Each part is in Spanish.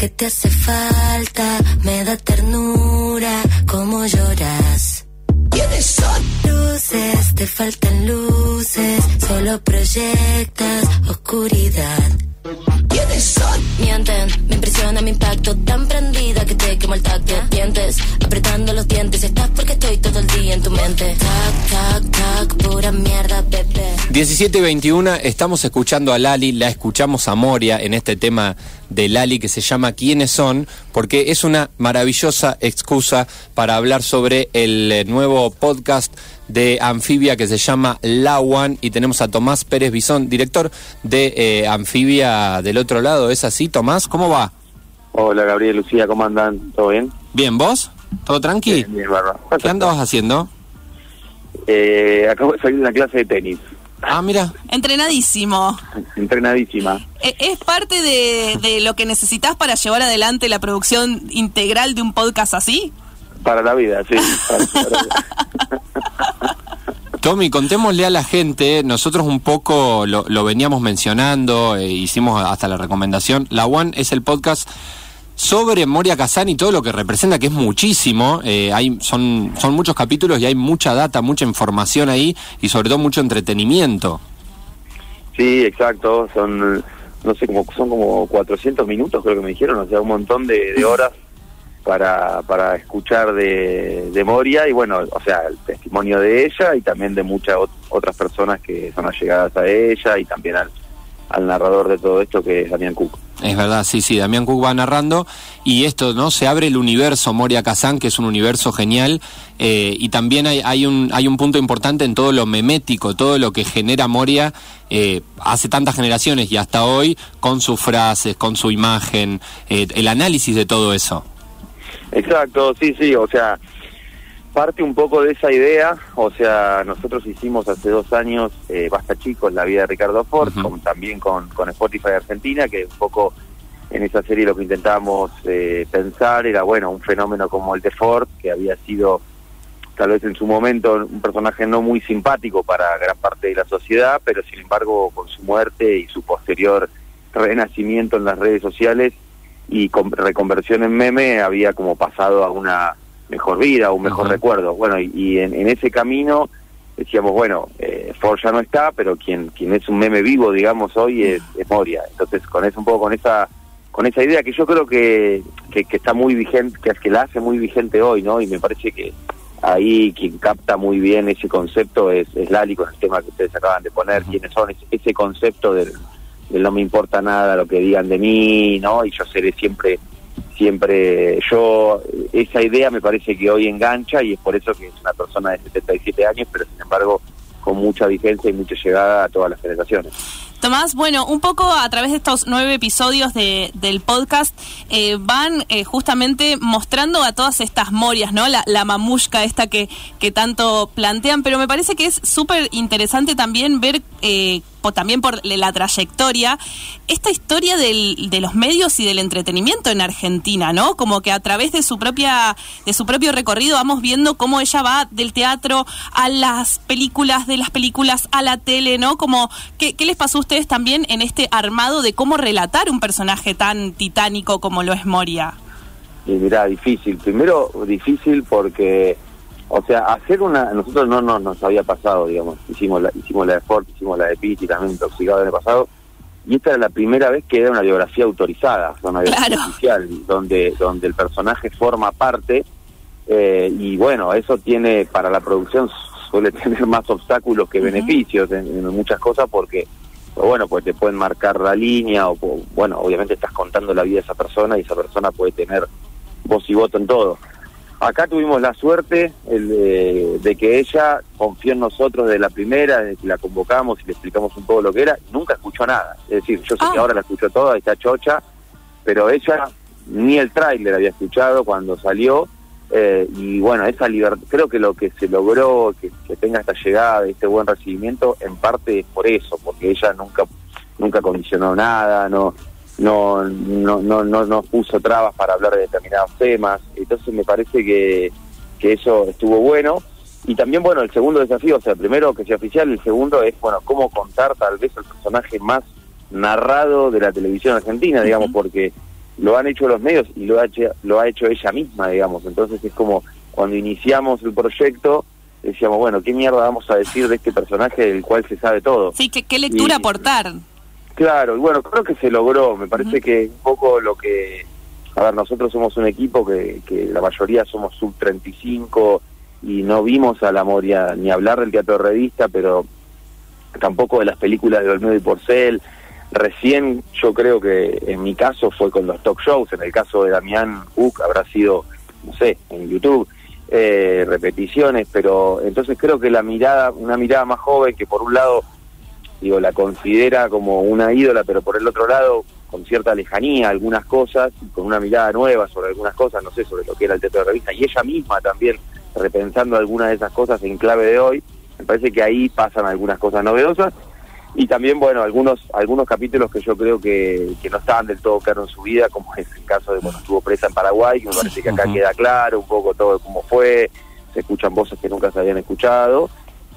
que te hace falta, me da ternura, como lloras. ¿Quiénes son? Luces, te faltan luces, solo proyectas oscuridad. ¿Quiénes son? Mienten, me impresiona mi impacto Tan prendida que te quemo el tacto Dientes, apretando los dientes Estás porque estoy todo el día en tu mente Tac, tac, tac, pura mierda, bebé 17 y 21, estamos escuchando a Lali, la escuchamos a Moria en este tema de Lali que se llama ¿Quiénes son? Porque es una maravillosa excusa para hablar sobre el eh, nuevo podcast de Anfibia que se llama La One y tenemos a Tomás Pérez Bisón, director de eh, Anfibia del otro lado. ¿Es así, Tomás? ¿Cómo va? Hola Gabriel, Lucía, ¿cómo andan? ¿Todo bien? Bien, ¿vos? ¿Todo tranqui? Bien, bien. ¿Qué andabas haciendo? Eh, acabo de salir de una clase de tenis, Ah, mira. Entrenadísimo. entrenadísima. E- ¿Es parte de, de lo que necesitas para llevar adelante la producción integral de un podcast así? Para la vida, sí. para- para la vida. Tommy, contémosle a la gente, nosotros un poco lo, lo veníamos mencionando, eh, hicimos hasta la recomendación. La One es el podcast sobre Moria Kazan y todo lo que representa, que es muchísimo. eh, hay, son, son muchos capítulos y hay mucha data, mucha información ahí y sobre todo mucho entretenimiento. Sí, exacto. Son, no sé, como son como 400 minutos, creo que me dijeron, o sea, un montón de, de horas para, para escuchar de, de Moria y bueno, o sea, el testimonio de ella y también de muchas ot- otras personas que son allegadas a ella y también al, al narrador de todo esto que es Damián Cook. Es verdad, sí, sí, Damián Cook va narrando y esto, ¿no? Se abre el universo Moria Kazan, que es un universo genial, eh, y también hay, hay, un, hay un punto importante en todo lo memético, todo lo que genera Moria eh, hace tantas generaciones y hasta hoy, con sus frases, con su imagen, eh, el análisis de todo eso. Exacto, sí, sí, o sea, parte un poco de esa idea, o sea, nosotros hicimos hace dos años eh, Basta Chicos, la vida de Ricardo Ford, con- también con, con Spotify Argentina, que un poco en esa serie lo que intentábamos eh, pensar era, bueno, un fenómeno como el de Ford, que había sido tal vez en su momento un personaje no muy simpático para gran parte de la sociedad, pero sin embargo con su muerte y su posterior renacimiento en las redes sociales y con reconversión en meme había como pasado a una mejor vida, un mejor recuerdo. Bueno, y, y en, en ese camino decíamos, bueno, eh, Ford ya no está, pero quien quien es un meme vivo, digamos, hoy es, es Moria. Entonces, con eso un poco con esa con esa idea que yo creo que, que, que está muy vigente, que, que la hace muy vigente hoy, ¿no? Y me parece que ahí quien capta muy bien ese concepto es, es Lali con el tema que ustedes acaban de poner, quiénes son, ese, ese concepto del, del no me importa nada lo que digan de mí, ¿no? Y yo seré siempre, siempre yo, esa idea me parece que hoy engancha y es por eso que es una persona de 77 años, pero sin embargo con mucha vigencia y mucha llegada a todas las generaciones. Tomás, bueno, un poco a través de estos nueve episodios de, del podcast eh, van eh, justamente mostrando a todas estas morias, ¿no? La, la mamushka esta que, que tanto plantean, pero me parece que es súper interesante también ver, eh, también por la trayectoria, esta historia de los medios y del entretenimiento en Argentina, ¿no? Como que a través de su propia, de su propio recorrido vamos viendo cómo ella va del teatro a las películas, de las películas a la tele, ¿no? Como, ¿qué, qué les pasó ustedes también en este armado de cómo relatar un personaje tan titánico como lo es Moria? Y mirá, difícil. Primero, difícil porque, o sea, hacer una. Nosotros no, no nos había pasado, digamos. Hicimos la, hicimos la de Ford, hicimos la de y también Intoxicado el año pasado. Y esta era la primera vez que era una biografía autorizada, una biografía Claro. oficial, donde, donde el personaje forma parte. eh, y bueno, eso tiene, para la producción suele tener más obstáculos que beneficios en, en muchas cosas porque o bueno, pues te pueden marcar la línea, o bueno, obviamente estás contando la vida de esa persona y esa persona puede tener voz y voto en todo. Acá tuvimos la suerte el de, de que ella confió en nosotros de la primera, de que la convocamos y le explicamos un poco lo que era, y nunca escuchó nada. Es decir, yo sé Ah. que ahora la escuchó toda, está chocha, pero ella ni el tráiler había escuchado cuando salió, eh, y bueno, esa libertad, creo que lo que se logró, que, que tenga esta llegada, este buen recibimiento, en parte es por eso, porque ella nunca nunca condicionó nada, no no no no no, no puso trabas para hablar de determinados temas, entonces me parece que, que eso estuvo bueno. Y también, bueno, el segundo desafío, o sea, primero que sea oficial, el segundo es, bueno, cómo contar tal vez el personaje más narrado de la televisión argentina, digamos, porque lo han hecho los medios y lo ha hecho, lo ha hecho ella misma, digamos. Entonces es como cuando iniciamos el proyecto, decíamos, bueno, ¿qué mierda vamos a decir de este personaje del cual se sabe todo? Sí, ¿qué, qué lectura aportar? Claro, y bueno, creo que se logró. Me parece que un poco lo que... A ver, nosotros somos un equipo que, que la mayoría somos sub 35 y no vimos a la Moria ni hablar del teatro de revista, pero tampoco de las películas de Olmedo y Porcel. Recién yo creo que en mi caso fue con los talk shows, en el caso de Damián Uc habrá sido, no sé, en YouTube, eh, repeticiones, pero entonces creo que la mirada, una mirada más joven que por un lado, digo, la considera como una ídola, pero por el otro lado con cierta lejanía algunas cosas, con una mirada nueva sobre algunas cosas, no sé, sobre lo que era el teatro de revista, y ella misma también repensando algunas de esas cosas en clave de hoy, me parece que ahí pasan algunas cosas novedosas y también, bueno, algunos algunos capítulos que yo creo que, que no estaban del todo claros en su vida, como es el caso de cuando estuvo presa en Paraguay, que me parece que acá queda claro un poco todo cómo fue, se escuchan voces que nunca se habían escuchado,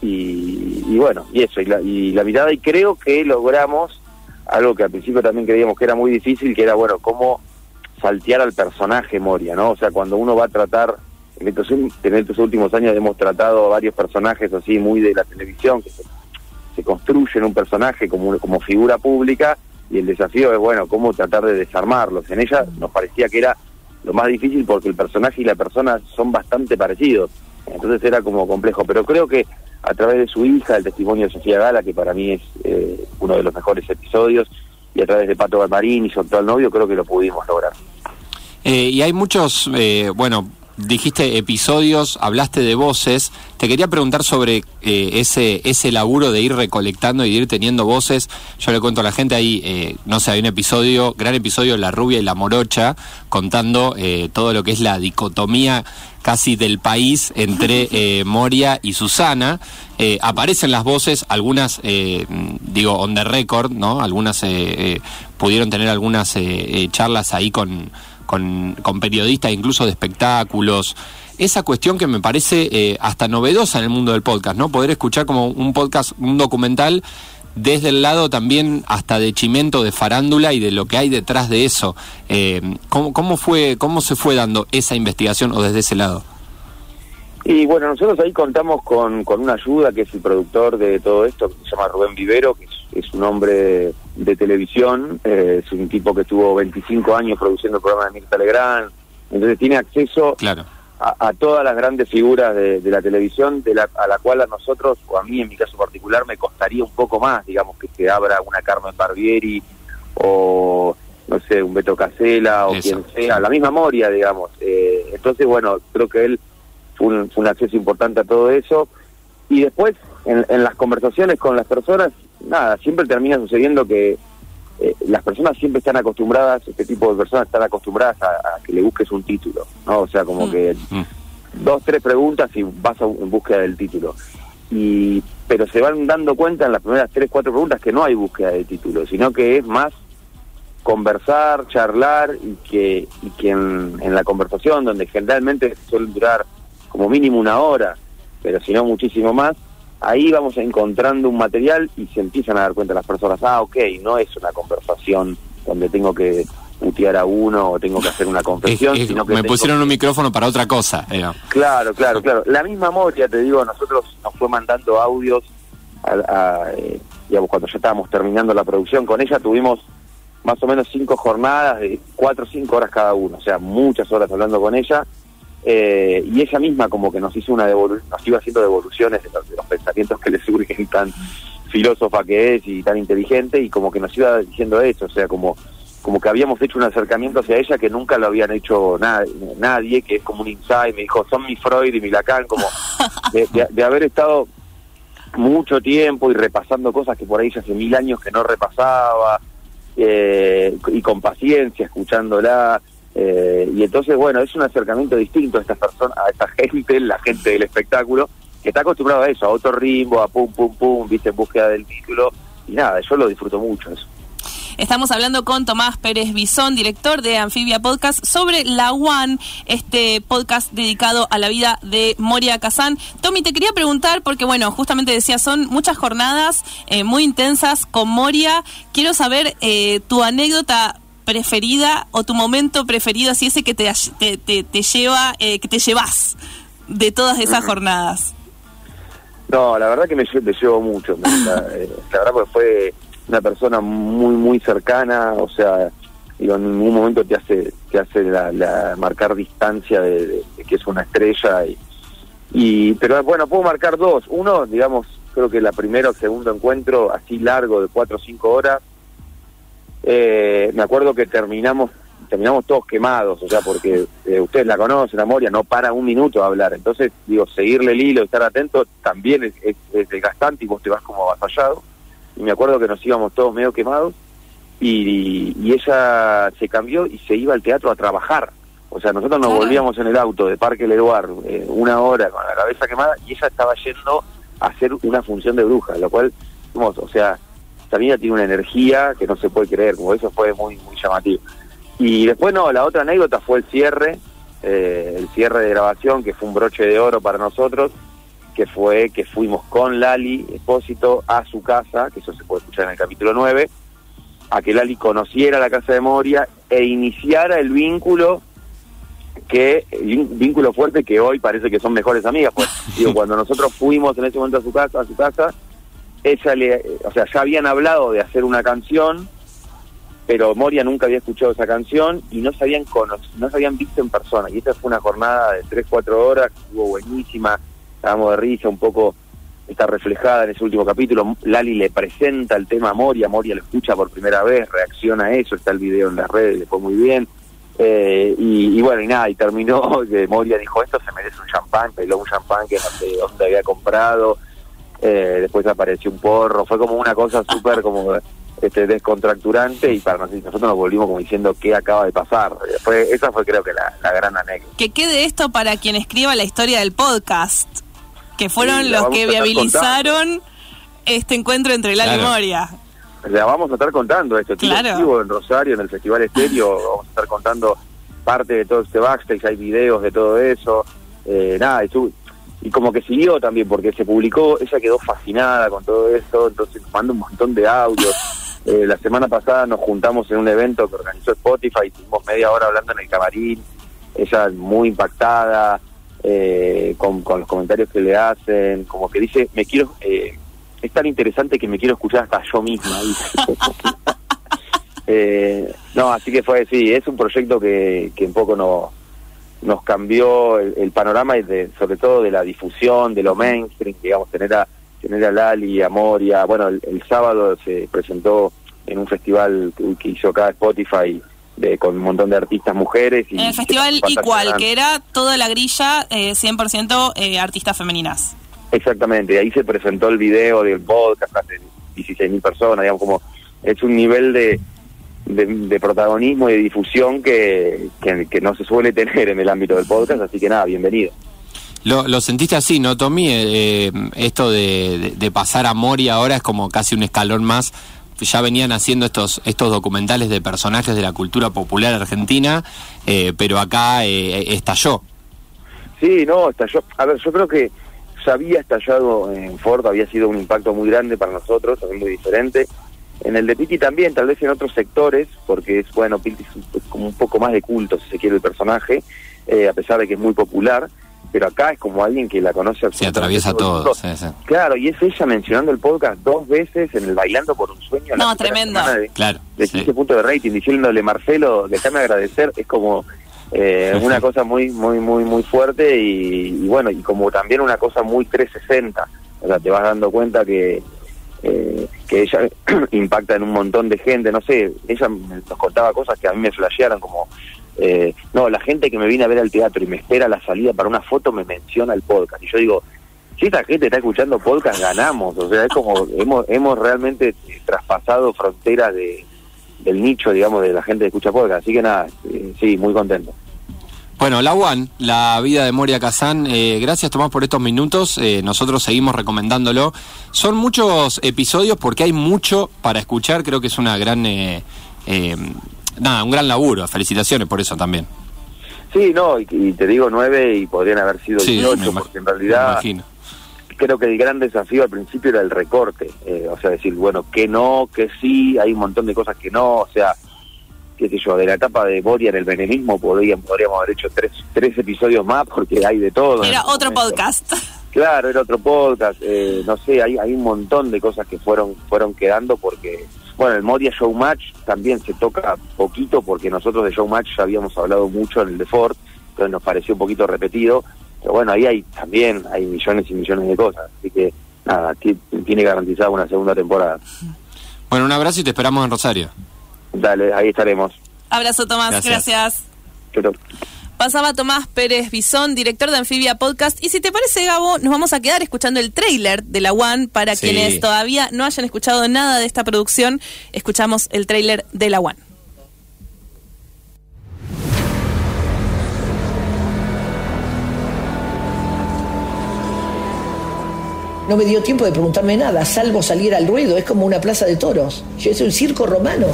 y, y bueno, y eso, y la, y la mirada, y creo que logramos algo que al principio también creíamos que era muy difícil, que era, bueno, cómo saltear al personaje Moria, ¿no? O sea, cuando uno va a tratar en estos, en estos últimos años hemos tratado varios personajes así muy de la televisión que se, se construyen un personaje como, como figura pública y el desafío es bueno cómo tratar de desarmarlos. En ella nos parecía que era lo más difícil porque el personaje y la persona son bastante parecidos. Entonces era como complejo. Pero creo que a través de su hija el testimonio de Sofía Gala que para mí es eh, uno de los mejores episodios y a través de Pato Galmarín y su actual novio creo que lo pudimos lograr. Eh, y hay muchos, eh, bueno, dijiste episodios, hablaste de voces. Te quería preguntar sobre eh, ese ese laburo de ir recolectando y de ir teniendo voces. Yo le cuento a la gente ahí, eh, no sé, hay un episodio, gran episodio, La rubia y la morocha, contando eh, todo lo que es la dicotomía casi del país entre eh, Moria y Susana. Eh, aparecen las voces, algunas, eh, digo, on the record, ¿no? Algunas pudieron tener algunas charlas ahí con con, con periodistas incluso de espectáculos. Esa cuestión que me parece eh, hasta novedosa en el mundo del podcast, ¿no? Poder escuchar como un podcast, un documental desde el lado también hasta de chimento, de farándula y de lo que hay detrás de eso. Eh, ¿cómo, ¿Cómo fue, cómo se fue dando esa investigación o desde ese lado? Y bueno, nosotros ahí contamos con, con una ayuda que es el productor de todo esto, que se llama Rubén Vivero, que es, un hombre de televisión, eh, es un tipo que estuvo 25 años produciendo el programa de Mirta Legrand, entonces tiene acceso Claro. a, a todas las grandes figuras de, de la televisión, de la, a la cual a nosotros, o a mí en mi caso particular, me costaría un poco más, digamos, que se abra una Carmen Barbieri o, no sé, un Beto Casela o Eso. quien sea, la misma Moria, digamos. Eh, entonces, bueno, creo que él fue un, fue un acceso importante a todo eso. Y después, en, en las conversaciones con las personas, nada, siempre termina sucediendo que eh, las personas siempre están acostumbradas, este tipo de personas están acostumbradas a, a que le busques un título, ¿no? O sea, como Mm. que Mm. dos, tres preguntas y vas a- en búsqueda del título. Y, pero se van dando cuenta en las primeras tres, cuatro preguntas que no hay búsqueda de título, sino que es más conversar, charlar y que, y que en, en la conversación, donde generalmente suele durar como mínimo una hora, pero si no muchísimo más, ahí vamos encontrando un material y se empiezan a dar cuenta las personas, ah, ok, no es una conversación donde tengo que putear a uno o tengo que hacer una Es- confesión, es- sino que me pusieron que- un micrófono para otra cosa. Claro, claro, claro. La misma Moria, te digo, nosotros nos fue mandando audios, a, a, eh, digamos, cuando ya estábamos terminando la producción con ella, tuvimos más o menos cinco jornadas de cuatro o cinco horas cada uno, o sea, muchas horas hablando con ella, eh, y ella misma como que nos hizo una devolu- nos iba haciendo devoluciones de los, de los pensamientos que le surgen tan filósofa que es y tan inteligente, y como que nos iba diciendo eso, o sea, como como que habíamos hecho un acercamiento hacia ella que nunca lo habían hecho na- nadie, que es como un insight, me dijo, son mi Freud y mi Lacan, como de, de- de haber estado mucho tiempo y repasando cosas que por ahí ya hace mil años que no repasaba, eh, y con paciencia, escuchándola, eh, y entonces, bueno, es un acercamiento distinto a estas personas, a esta gente, la gente del espectáculo, que está acostumbrado a eso, a otro ritmo, a pum, pum, pum, viste, búsqueda del título, y nada, yo lo disfruto mucho eso. Estamos hablando con Tomás Pérez Bisón, director de Anfibia Podcast, sobre La One, este podcast dedicado a la vida de Moria Kazan. Tommy, te quería preguntar, porque bueno, justamente decía, son muchas jornadas eh, muy intensas con Moria. Quiero saber eh, tu anécdota preferida o tu momento preferido, así ese que te, te, te, lleva, eh, que te llevas de todas esas jornadas? No, la verdad que me, llevo mucho. la, eh, la verdad que fue una persona muy, muy cercana, o sea, digo, en ningún momento te hace te hace la, marcar distancia de, que es una estrella y, y pero bueno puedo marcar dos uno digamos creo que la primera o segundo encuentro así largo de cuatro o cinco horas eh, me acuerdo que terminamos terminamos todos quemados o sea porque eh, ustedes la conocen a Moria no para un minuto a hablar. Entonces digo seguirle el hilo estar atento también es, es, es desgastante y vos te vas como avasallado. Y me acuerdo que nos íbamos todos medio quemados y, ella se cambió y se iba al teatro a trabajar. O sea, nosotros nos volvíamos en el auto de Parque Leroar eh, una hora con la cabeza quemada y ella estaba yendo a hacer una función de bruja, lo cual, o sea, también tiene una energía que no se puede creer, como eso fue muy, muy llamativo. Y después, no, la otra anécdota fue el cierre, eh, el cierre de grabación, que fue un broche de oro para nosotros, que fue que fuimos con Lali Espósito a su casa, que eso se puede escuchar en el capítulo 9, a que Lali conociera la casa de Moria e iniciara el vínculo que vínculo fuerte que hoy parece que son mejores amigas pues digo cuando nosotros fuimos en ese momento a su casa a su casa ella le o sea ya habían hablado de hacer una canción pero Moria nunca había escuchado esa canción y no se habían no se habían visto en persona y esta fue una jornada de 3 4 horas estuvo buenísima estábamos de risa un poco está reflejada en ese último capítulo. Lali le presenta el tema a Moria, Moria lo escucha por primera vez, reacciona a eso, está el video en las redes, le fue muy bien. Eh, y, bueno, y nada, y terminó que Moria dijo, esto se merece un champán, peló un champán que no sé dónde había comprado, eh, después apareció un porro, fue como una cosa súper como este descontracturante y para nosotros nos volvimos como diciendo qué acaba de pasar. Fue, esa fue creo que la, la gran anécdota. Que quede esto para quien escriba la historia del podcast que fueron los que viabilizaron este encuentro entre la y Moria. La vamos a estar contando esto. Claro. en Rosario, en el Festival Estéreo, vamos a estar contando parte de todo este backstage, hay videos de todo eso. Eh, nada, y, y, como que siguió también, porque se publicó, ella quedó fascinada con todo esto, entonces mandó un montón de audios. Eh, la semana pasada nos juntamos en un evento que organizó Spotify, estuvimos media hora hablando en el camarín, ella muy impactada, eh, con, los comentarios que le hacen, como que dice, me quiero, eh, es tan interesante que me quiero escuchar hasta yo misma. eh, no, así que fue, sí, es un proyecto que, que un poco no, nos cambió el, panorama y de, sobre todo de la difusión, de lo mainstream, digamos, tener a, tener a Lali, a Moria, bueno, el, sábado se presentó en un festival que, que hizo acá Spotify con un montón de artistas mujeres. Y, el festival Igual, que era toda la grilla eh, 100% eh, artistas femeninas. Exactamente, ahí se presentó el video del podcast, hace 16.000 personas, digamos, como es un nivel de, de, protagonismo y de difusión que, que, no se suele tener en el ámbito del podcast, así que nada, bienvenido. Lo, lo sentiste así, ¿no, Tommy? Eh, eh, esto de, de, pasar a Mori ahora es como casi un escalón más ya venían haciendo estos, estos documentales de personajes de la cultura popular argentina, eh, pero acá eh, estalló. Sí, no, estalló. A ver, yo creo que ya había estallado en Ford, había sido un impacto muy grande para nosotros, también muy diferente. En el de Piti también, tal vez en otros sectores, porque es, bueno, Piti es como un poco más de culto, si se quiere, el personaje, eh, a pesar de que es muy popular pero acá es como alguien que la conoce Se atraviesa todo. Claro, y es ella mencionando el podcast dos veces en el Bailando por un Sueño. No, tremendo. De, claro. De 15 puntos de rating, diciéndole Marcelo, déjame agradecer, es como eh, una cosa muy, muy, muy, muy fuerte y, bueno, y como también una cosa muy 360. O sea, te vas dando cuenta que, eh, que ella impacta en un montón de gente, no sé, ella nos contaba cosas que a mí me flashearon como eh, no, la gente que me viene a ver al teatro y me espera la salida para una foto me menciona el podcast. Y yo digo, si esta gente está escuchando podcast, ganamos. O sea, es como, hemos, hemos realmente traspasado fronteras de, del nicho, digamos, de la gente que escucha podcast. Así que nada, eh, sí, muy contento. Bueno, La One, la vida de Moria Kazán, eh, gracias Tomás por estos minutos, nosotros seguimos recomendándolo. Son muchos episodios porque hay mucho para escuchar, creo que es una gran nada, un gran laburo. Felicitaciones por eso también. Sí, no, y, te digo nueve y podrían haber sido sí, porque en realidad creo que el gran desafío al principio era el recorte. Eh, o sea, decir, bueno, que no, que sí, hay un montón de cosas que no, o sea, qué sé yo, de la etapa de Boria en el venenismo podríamos, podríamos haber hecho tres, tres episodios más porque hay de todo. Era otro podcast. Claro, era otro podcast, eh, no sé, hay, hay un montón de cosas que fueron, fueron quedando porque, bueno, el Moria Showmatch también se toca poquito porque nosotros de Showmatch ya habíamos hablado mucho en el de Ford, entonces nos pareció un poquito repetido, pero bueno, ahí hay también hay millones y millones de cosas, así que nada, tiene garantizada una segunda temporada. Bueno, un abrazo y te esperamos en Rosario. Dale, ahí estaremos. Abrazo Tomás, gracias. Pasaba Tomás Pérez Bisón, director de Anfibia Podcast. Y si te parece, Gabo, nos vamos a quedar escuchando el trailer de la One. Para quienes todavía no hayan escuchado nada de esta producción, escuchamos el trailer de la One. No me dio tiempo de preguntarme nada, salvo salir al ruedo, es como una plaza de toros. Yo es un circo romano.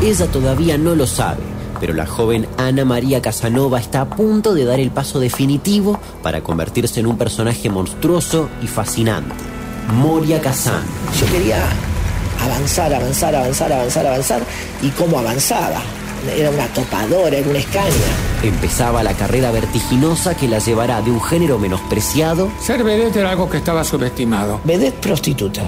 Ella todavía no lo sabe, pero la joven Ana María Casanova está a punto de dar el paso definitivo para convertirse en un personaje monstruoso y fascinante. Moria Kazan. Yo quería avanzar, avanzar, avanzar, avanzar, avanzar. ¿Y cómo avanzaba? era una topadora, era una escaña. Empezaba la carrera vertiginosa que la llevará de un género menospreciado. Ser vedette era algo que estaba subestimado. Vedette prostituta.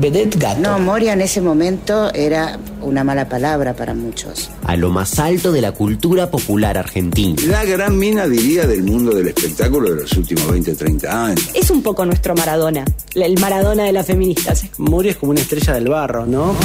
Vedette gato. No, Moria en ese momento era una mala palabra para muchos. A lo más alto de la cultura popular argentina. La gran mina, diría, del mundo del espectáculo de los últimos 20, 30 años. Es un poco nuestro Maradona, el Maradona de las feministas. Moria es como una estrella del barro, ¿no?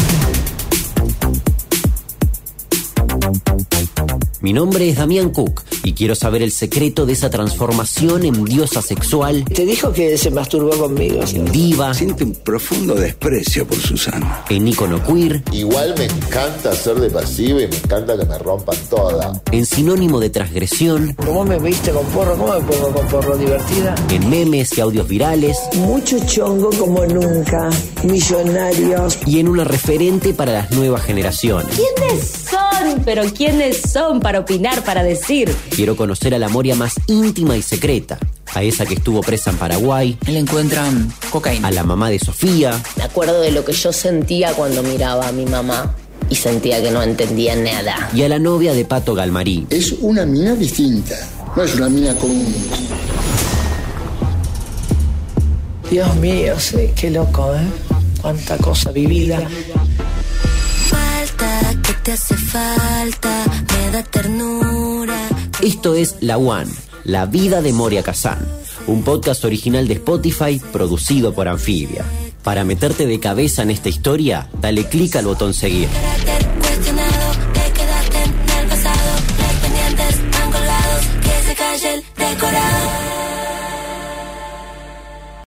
Mi nombre es Damián Cook y quiero saber el secreto de esa transformación en diosa sexual. Te dijo que se masturbó conmigo. En diva. Siente un profundo desprecio por Susana. En icono queer. Igual me encanta ser de pasivo y me encanta que me rompan toda. En sinónimo de transgresión. ¿Cómo me viste con porro? ¿Cómo me pongo con porro divertida? En memes y audios virales. Mucho chongo como nunca. Millonarios. Y en una referente para las nuevas generaciones. ¿Quiénes son? Pero ¿quiénes son para opinar, para decir. Quiero conocer a la Moria más íntima y secreta. A esa que estuvo presa en Paraguay. Le encuentran cocaína. A la mamá de Sofía. Me acuerdo de lo que yo sentía cuando miraba a mi mamá y sentía que no entendía nada. Y a la novia de Pato Galmarí. Es una mina distinta, no es una mina común. Dios mío, sí, qué loco, ¿eh? Cuánta cosa vivida te hace falta, me da ternura. Esto es La One, la vida de Moria Kazan, un podcast original de Spotify producido por Anfibia. Para meterte de cabeza en esta historia, dale clic al botón seguir.